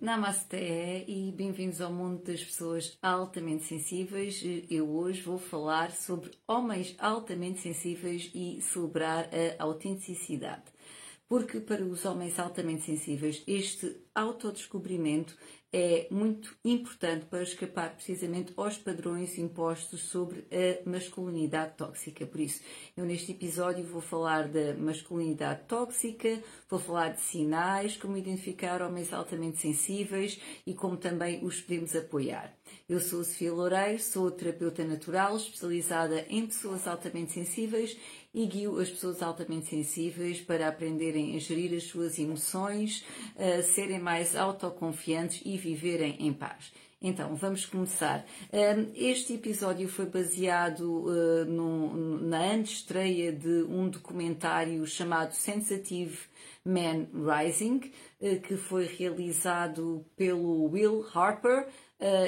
Namasté e bem-vindos ao mundo das pessoas altamente sensíveis. Eu hoje vou falar sobre homens altamente sensíveis e celebrar a autenticidade. Porque para os homens altamente sensíveis, este autodescobrimento é muito importante para escapar precisamente aos padrões impostos sobre a masculinidade tóxica. Por isso, eu neste episódio vou falar da masculinidade tóxica, vou falar de sinais, como identificar homens altamente sensíveis e como também os podemos apoiar. Eu sou Sofia Loureiro, sou terapeuta natural especializada em pessoas altamente sensíveis e guio as pessoas altamente sensíveis para aprenderem a gerir as suas emoções, a serem mais autoconfiantes e viverem em paz. Então, vamos começar. Este episódio foi baseado uh, na antestreia de um documentário chamado Sensitive Man Rising, uh, que foi realizado pelo Will Harper,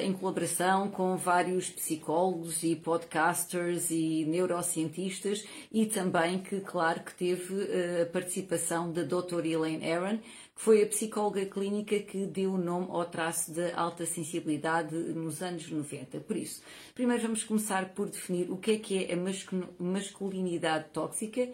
em colaboração com vários psicólogos e podcasters e neurocientistas e também que, claro, que teve a participação da Dr. Elaine Aaron, foi a psicóloga clínica que deu o nome ao traço da alta sensibilidade nos anos 90. Por isso, primeiro vamos começar por definir o que é que é a masculinidade tóxica.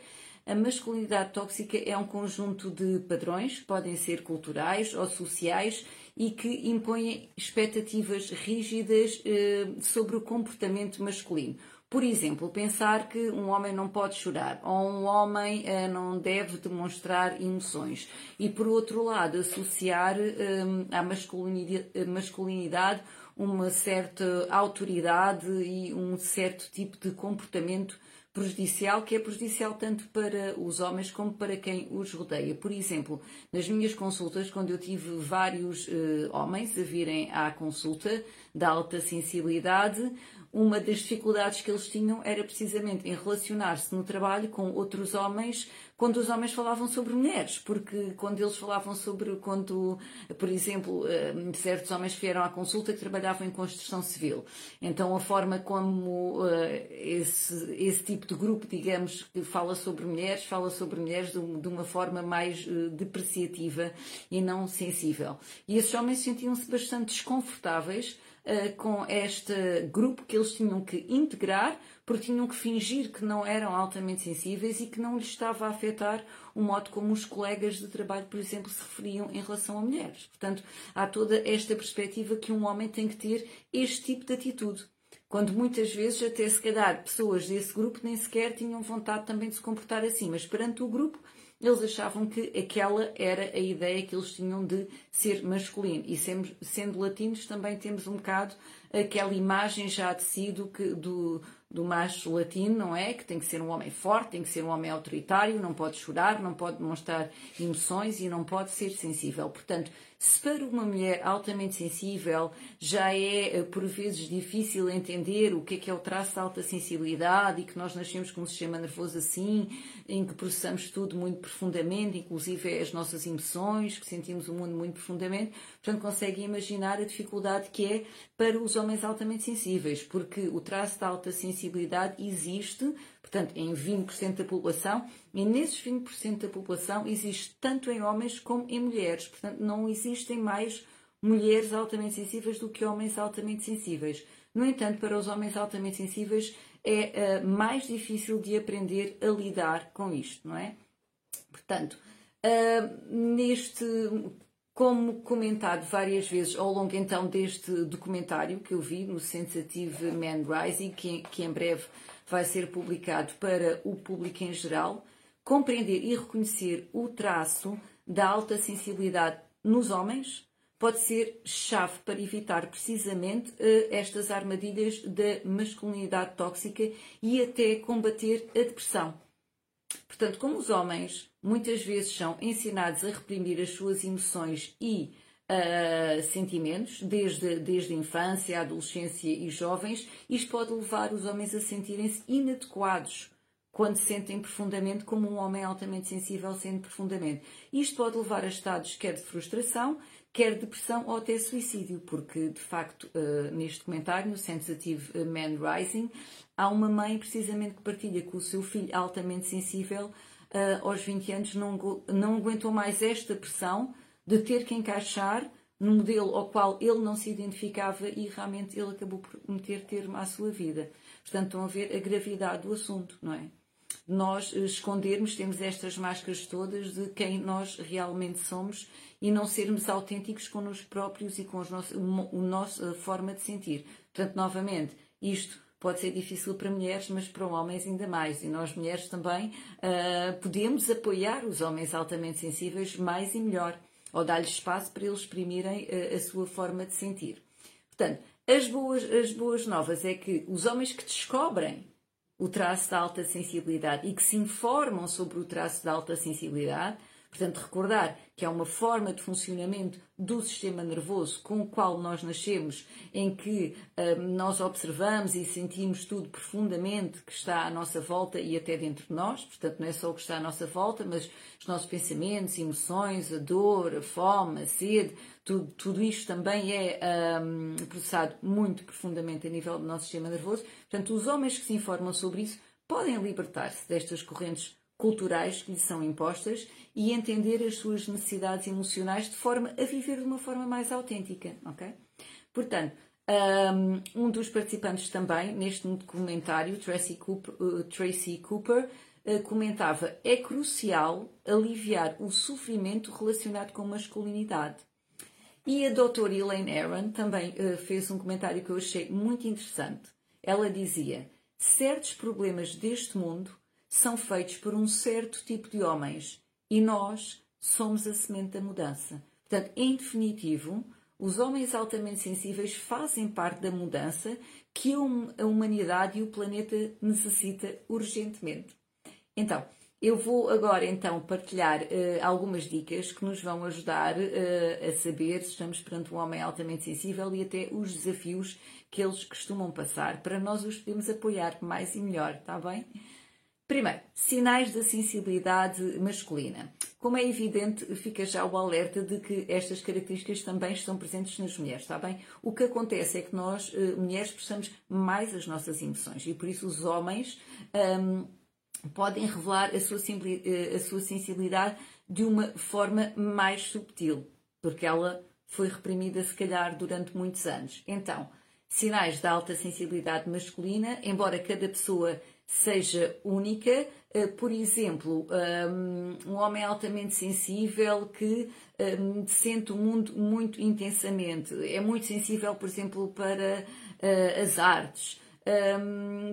A masculinidade tóxica é um conjunto de padrões podem ser culturais ou sociais e que impõem expectativas rígidas eh, sobre o comportamento masculino. Por exemplo, pensar que um homem não pode chorar ou um homem eh, não deve demonstrar emoções. E, por outro lado, associar eh, à masculinidade, masculinidade uma certa autoridade e um certo tipo de comportamento prejudicial, que é prejudicial tanto para os homens como para quem os rodeia. Por exemplo, nas minhas consultas, quando eu tive vários uh, homens a virem à consulta da alta sensibilidade, uma das dificuldades que eles tinham era precisamente em relacionar-se no trabalho com outros homens quando os homens falavam sobre mulheres, porque quando eles falavam sobre, quando, por exemplo, eh, certos homens vieram à consulta que trabalhavam em construção civil, então a forma como eh, esse, esse tipo de grupo, digamos, que fala sobre mulheres, fala sobre mulheres de, uma forma mais eh, depreciativa e não sensível. E esses homens sentiam-se bastante desconfortáveis uh, com este grupo que eles tinham que integrar, porque tinham que fingir que não eram altamente sensíveis e que não lhes estava a afetar o modo como os colegas de trabalho, por exemplo, se referiam em relação a mulheres. Portanto, há toda esta perspectiva que um homem tem que ter este tipo de atitude. Quando muitas vezes, até se calhar, pessoas desse grupo nem sequer tinham vontade também de se comportar assim, mas perante o grupo eles achavam que aquela era a ideia que eles tinham de ser masculino. E sendo, latinos, também temos um bocado aquela imagem já de si do, do, do macho latino, não é? Que tem que ser um homem forte, tem que ser um homem autoritário, não pode chorar, não pode demonstrar emoções e não pode ser sensível. Portanto, se para uma mulher altamente sensível já é eh, por vezes difícil entender o que é que é o traço de alta sensibilidade e que nós nascemos com um sistema nervoso assim, em que processamos tudo muito profundamente, inclusive as nossas emoções, que sentimos o mundo muito profundamente, portanto conseguem imaginar a dificuldade que é para os homens altamente sensíveis, porque o traço de alta sensibilidade existe, portanto, em 20% da população, e nesses 20% da população existe tanto em homens como em mulheres. Portanto, não existem mais mulheres altamente sensíveis do que homens altamente sensíveis. No entanto, para os homens altamente sensíveis é uh, mais difícil de aprender a lidar com isto, não é? Portanto, uh, neste, como comentado várias vezes ao longo então deste documentário que eu vi no Sensitive Man Rising, que, que em breve vai ser publicado para o público em geral, compreender e reconhecer o traço da alta sensibilidade nos homens pode ser chave para evitar precisamente uh, estas armadilhas da masculinidade tóxica e até combater a depressão. Portanto, como os homens muitas vezes são ensinados a reprimir as suas emoções e uh, sentimentos, desde, desde a infância, a adolescência e jovens, isto pode levar os homens a sentirem-se inadequados quando se sentem profundamente como um homem altamente sensível sente profundamente. Isto pode levar a estados quer de frustração, quer depressão ou até suicídio, porque de facto uh, neste comentário, no Sensitive Man Rising, há uma mãe precisamente que partilha com o seu filho altamente sensível uh, aos 20 anos não, não aguentou mais esta pressão de ter que encaixar no modelo ao qual ele não se identificava e realmente ele acabou por meter termo à sua vida. Portanto, estão a ver a gravidade do assunto, não é? Nós escondermos, temos estas máscaras todas de quem nós realmente somos e não sermos autênticos connosco próprios e com os nossos, a nossa forma de sentir. Portanto, novamente, isto pode ser difícil para mulheres, mas para homens ainda mais. E nós, mulheres, também uh, podemos apoiar os homens altamente sensíveis mais e melhor, ou dar-lhes espaço para eles exprimirem uh, a sua forma de sentir. Portanto, as boas, as boas novas é que os homens que descobrem o traço da alta sensibilidade e que se informam sobre o traço da alta sensibilidade, portanto, recordar que é uma forma de funcionamento do sistema nervoso com o qual nós nascemos, em que hum, nós observamos e sentimos tudo profundamente que está à nossa volta e até dentro de nós, portanto, não é só o que está à nossa volta, mas os nossos pensamentos, emoções, a dor, a fome, a sede, tudo, tudo isto também é hum, processado muito profundamente a nível do nosso sistema nervoso. Portanto, os homens que se informam sobre isso podem libertar-se destas correntes culturais que lhes são impostas e entender as suas necessidades emocionais de forma a viver de uma forma mais autêntica, ok? Portanto, um dos participantes também, neste documentário, Tracy Cooper, uh, Tracy Cooper uh, comentava é crucial aliviar o sofrimento relacionado com masculinidade. E a doutora Elaine Aaron também uh, fez um comentário que eu achei muito interessante. Ela dizia: certos problemas deste mundo são feitos por um certo tipo de homens e nós somos a semente da mudança. Portanto, em definitivo, os homens altamente sensíveis fazem parte da mudança que a humanidade e o planeta necessita urgentemente. Então, eu vou agora então partilhar uh, algumas dicas que nos vão ajudar uh, a saber se estamos perante um homem altamente sensível e até os desafios que eles costumam passar para nós os podermos apoiar mais e melhor, está bem? Primeiro, sinais da sensibilidade masculina. Como é evidente, fica já o alerta de que estas características também estão presentes nas mulheres, está bem? O que acontece é que nós, eh, mulheres, expressamos mais as nossas emoções e por isso os homens um, podem revelar a sua, eh, a sua sensibilidade de uma forma mais subtil, porque ela foi reprimida, se calhar, durante muitos anos. Então, sinais da alta sensibilidade masculina, embora cada pessoa seja única. Eh, por exemplo, um homem altamente sensível que sente o mundo muito intensamente, é muito sensível, por exemplo, para eh, as artes,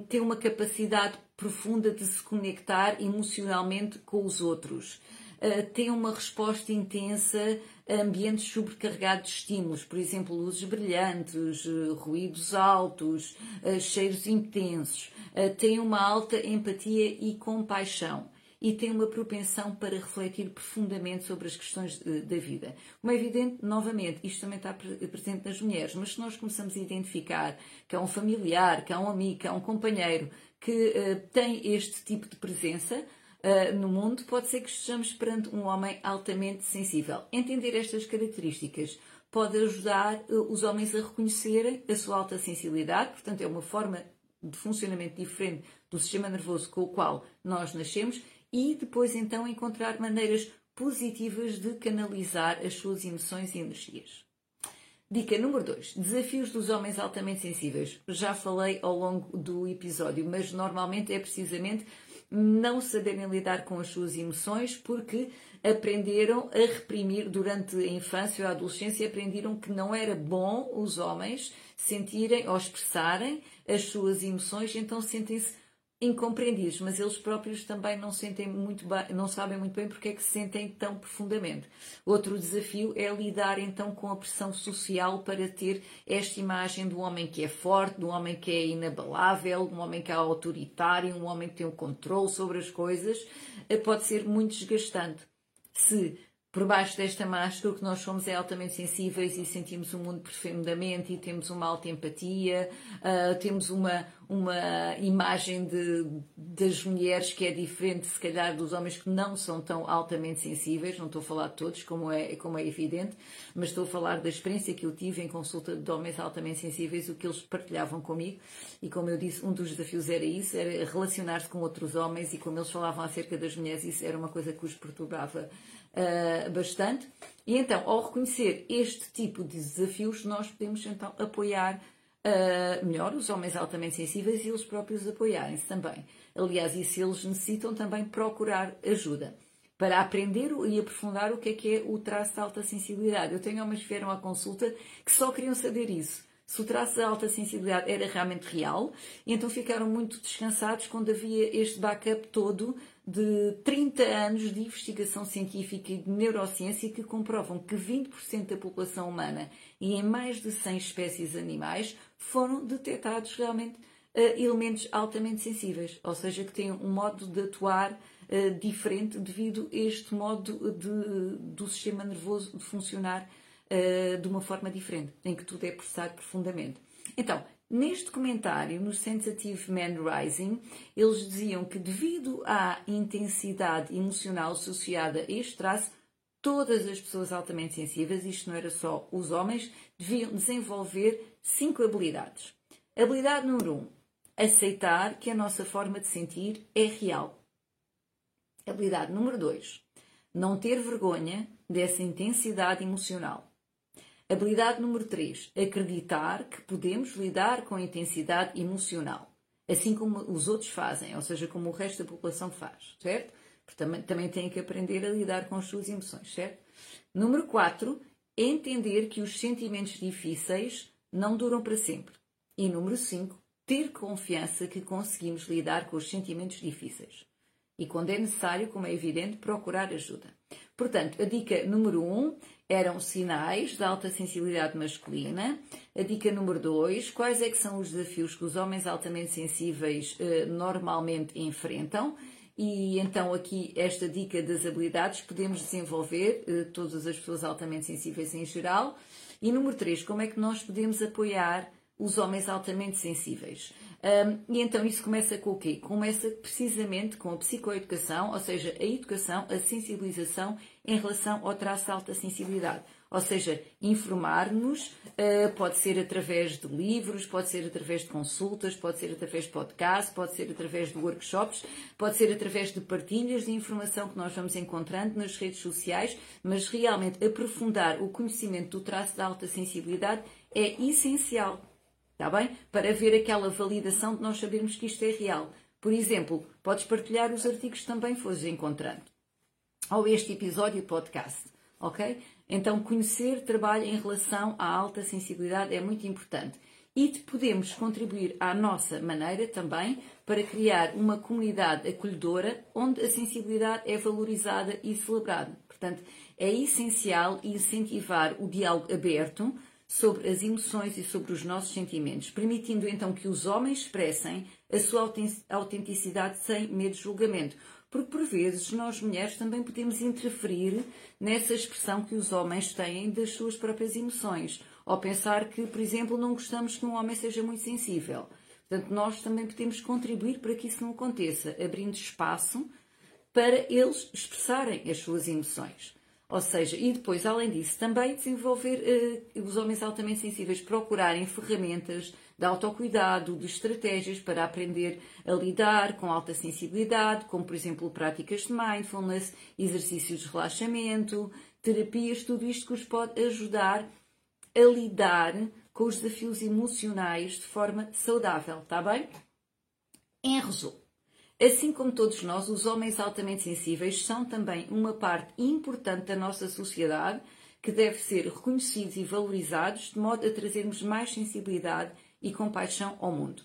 tem uma capacidade profunda de se conectar emocionalmente com os outros. Eh, tem uma resposta intensa a ambientes sobrecarregados de estímulos, por exemplo, luzes brilhantes, ruídos altos, cheiros intensos. Tem uma alta empatia e compaixão e tem uma propensão para refletir profundamente sobre as questões da vida. Como é evidente, novamente, isto também está presente nas mulheres, mas se nós começamos a identificar que há um familiar, que há um amigo, que há um companheiro que uh, tem este tipo de presença uh, no mundo, pode ser que estejamos perante um homem altamente sensível. Entender estas características pode ajudar uh, os homens a reconhecerem a sua alta sensibilidade, portanto, é uma forma de funcionamento diferente do sistema nervoso com o qual nós nascemos e depois então encontrar maneiras positivas de canalizar as suas emoções e energias. Dica número 2. Desafios dos homens altamente sensíveis. Já falei ao longo do episódio, mas normalmente é precisamente não saberem lidar com as suas emoções porque aprenderam a reprimir durante a infância ou a adolescência, aprenderam que não era bom os homens sentirem ou expressarem as suas emoções, então sentem-se incompreendidos, mas eles próprios também não sentem muito bem, não sabem muito bem porque é que se sentem tão profundamente. Outro desafio é lidar então com a pressão social para ter esta imagem do homem que é forte, do homem que é inabalável, do homem que é autoritário, um homem que tem o um controle sobre as coisas, eh, pode ser muito desgastante. Se por baixo desta máscara, o que nós somos é altamente sensíveis e sentimos o mundo profundamente e temos uma alta empatia, uh, temos uma, uma imagem de, das mulheres que é diferente, se calhar, dos homens que não são tão altamente sensíveis. Não estou a falar de todos, como é, como é evidente, mas estou a falar da experiência que eu tive em consulta de homens altamente sensíveis, o que eles partilhavam comigo. E como eu disse, um dos desafios era isso, era relacionar-se com outros homens e como eles falavam acerca das mulheres, isso era uma coisa que os perturbava uh, bastante. E então, ao reconhecer este tipo de desafios, nós podemos então apoiar uh, melhor os homens altamente sensíveis e eles próprios apoiarem-se também. Aliás, e se eles necessitam também procurar ajuda para aprender e aprofundar o que é que é o traço de alta sensibilidade. Eu tenho homens que vieram à consulta que só queriam saber isso se o traço de alta sensibilidade era realmente real, então ficaram muito descansados quando havia este backup todo de 30 anos de investigação científica e de neurociência que comprovam que 20% da população humana e em mais de 100 espécies animais foram detectados realmente uh, elementos altamente sensíveis, ou seja, que têm um modo de atuar uh, diferente devido a este modo de, do sistema nervoso de funcionar uh, de uma forma diferente, em que tudo é processado profundamente. Então, neste comentário, no Sensitive Man Rising, eles diziam que devido à intensidade emocional associada a este traço, todas as pessoas altamente sensíveis, isto não era só os homens, deviam desenvolver cinco habilidades. Habilidade número um, aceitar que a nossa forma de sentir é real. Habilidade número dois, não ter vergonha dessa intensidade emocional. Habilidade número 3. Acreditar que podemos lidar com a intensidade emocional, assim como os outros fazem, ou seja, como o resto da população faz, certo? Porque também, também têm que aprender a lidar com as suas emoções, certo? Número 4. Entender que os sentimentos difíceis não duram para sempre. E número 5. Ter confiança que conseguimos lidar com os sentimentos difíceis. E quando é necessário, como é evidente, procurar ajuda. Portanto, a dica número 1 um eram sinais de alta sensibilidade masculina. A dica número 2, quais é que são os desafios que os homens altamente sensíveis eh, normalmente enfrentam? E então aqui esta dica das habilidades podemos desenvolver eh, todas as pessoas altamente sensíveis em geral. E número 3, como é que nós podemos apoiar os homens altamente sensíveis? Um, e então isso começa com o quê? Começa precisamente com a psicoeducação, ou seja, a educação, a sensibilização em relação ao traço de alta sensibilidade. Ou seja, informar-nos uh, pode ser através de livros, pode ser através de consultas, pode ser através de podcasts, pode ser através de workshops, pode ser através de partilhas de informação que nós vamos encontrando nas redes sociais, mas realmente aprofundar o conhecimento do traço de alta sensibilidade é essencial Está bem? Para ver aquela validação de nós sabermos que isto é real. Por exemplo, podes partilhar os artigos que também fores encontrando. Ou este episódio podcast. Ok? Então, conhecer trabalho em relação à alta sensibilidade é muito importante. E podemos contribuir à nossa maneira também para criar uma comunidade acolhedora onde a sensibilidade é valorizada e celebrada. Portanto, é essencial incentivar o diálogo aberto sobre as emoções e sobre os nossos sentimentos, permitindo então que os homens expressem a sua autenticidade sem medo de julgamento. Porque por vezes nós mulheres também podemos interferir nessa expressão que os homens têm das suas próprias emoções, ou pensar que, por exemplo, não gostamos que um homem seja muito sensível. Portanto, nós também podemos contribuir para que isso não aconteça, abrindo espaço para eles expressarem as suas emoções. Ou seja, e depois, além disso, também desenvolver uh, os homens altamente sensíveis procurarem ferramentas de autocuidado, de estratégias para aprender a lidar com alta sensibilidade, como por exemplo práticas de mindfulness, exercícios de relaxamento, terapias, tudo isto que os pode ajudar a lidar com os desafios emocionais de forma saudável, está bem? Em resumo, Assim como todos nós, os homens altamente sensíveis são também uma parte importante da nossa sociedade que deve ser reconhecidos e valorizados de modo a trazermos mais sensibilidade e compaixão ao mundo.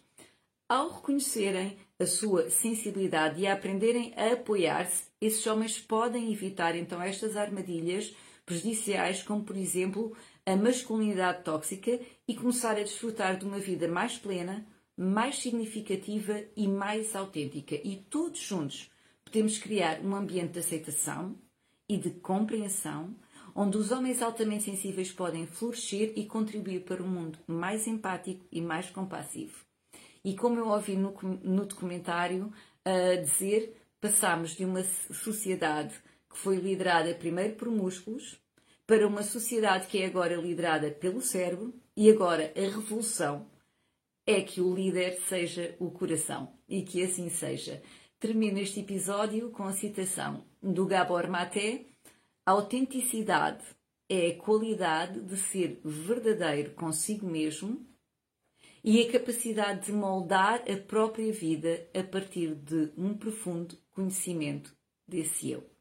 Ao reconhecerem a sua sensibilidade e a aprenderem a apoiar-se, esses homens podem evitar então estas armadilhas prejudiciais, como por exemplo a masculinidade tóxica, e começar a desfrutar de uma vida mais plena, mais significativa e mais autêntica. E todos juntos podemos criar um ambiente de aceitação e de compreensão, onde os homens altamente sensíveis podem florescer e contribuir para um mundo mais empático e mais compassivo. E como eu ouvi no, no documentário uh, dizer, passamos de uma sociedade que foi liderada primeiro por músculos para uma sociedade que é agora liderada pelo cérebro e agora a revolução é que o líder seja o coração e que assim seja. Termino este episódio com a citação do Gabor Maté: A autenticidade é a qualidade de ser verdadeiro consigo mesmo e a capacidade de moldar a própria vida a partir de um profundo conhecimento desse eu.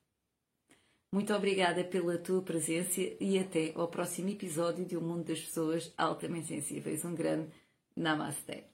Muito obrigada pela tua presença e até ao próximo episódio de O Mundo das Pessoas Altamente Sensíveis. Um grande Namaste.